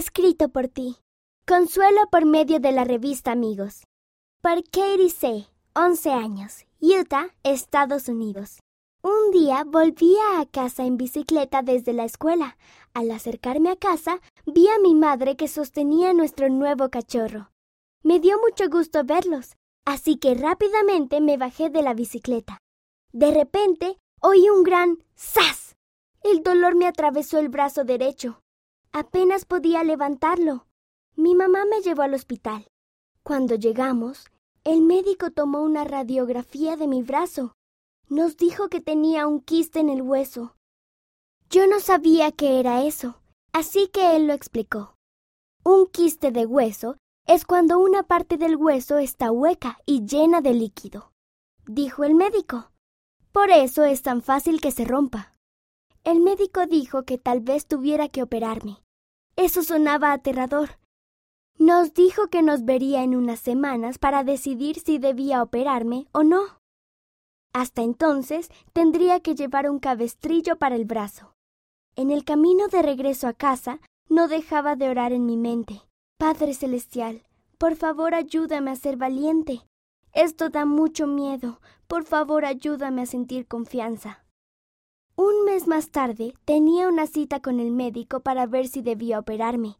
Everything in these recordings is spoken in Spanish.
Escrito por ti. Consuelo por medio de la revista Amigos. Por Katie C., 11 años, Utah, Estados Unidos. Un día volvía a casa en bicicleta desde la escuela. Al acercarme a casa, vi a mi madre que sostenía nuestro nuevo cachorro. Me dio mucho gusto verlos, así que rápidamente me bajé de la bicicleta. De repente, oí un gran ¡zas! El dolor me atravesó el brazo derecho. Apenas podía levantarlo. Mi mamá me llevó al hospital. Cuando llegamos, el médico tomó una radiografía de mi brazo. Nos dijo que tenía un quiste en el hueso. Yo no sabía qué era eso, así que él lo explicó. Un quiste de hueso es cuando una parte del hueso está hueca y llena de líquido, dijo el médico. Por eso es tan fácil que se rompa. El médico dijo que tal vez tuviera que operarme. Eso sonaba aterrador. Nos dijo que nos vería en unas semanas para decidir si debía operarme o no. Hasta entonces tendría que llevar un cabestrillo para el brazo. En el camino de regreso a casa no dejaba de orar en mi mente. Padre Celestial, por favor ayúdame a ser valiente. Esto da mucho miedo. Por favor ayúdame a sentir confianza. Un mes más tarde tenía una cita con el médico para ver si debía operarme.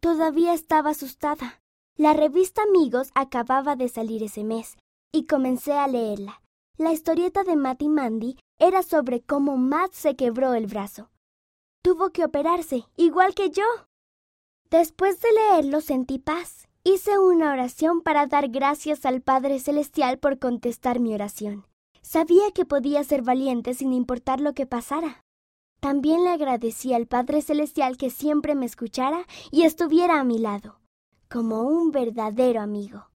Todavía estaba asustada. La revista Amigos acababa de salir ese mes, y comencé a leerla. La historieta de Matt y Mandy era sobre cómo Matt se quebró el brazo. Tuvo que operarse, igual que yo. Después de leerlo sentí paz. Hice una oración para dar gracias al Padre Celestial por contestar mi oración. Sabía que podía ser valiente sin importar lo que pasara. También le agradecí al Padre Celestial que siempre me escuchara y estuviera a mi lado, como un verdadero amigo.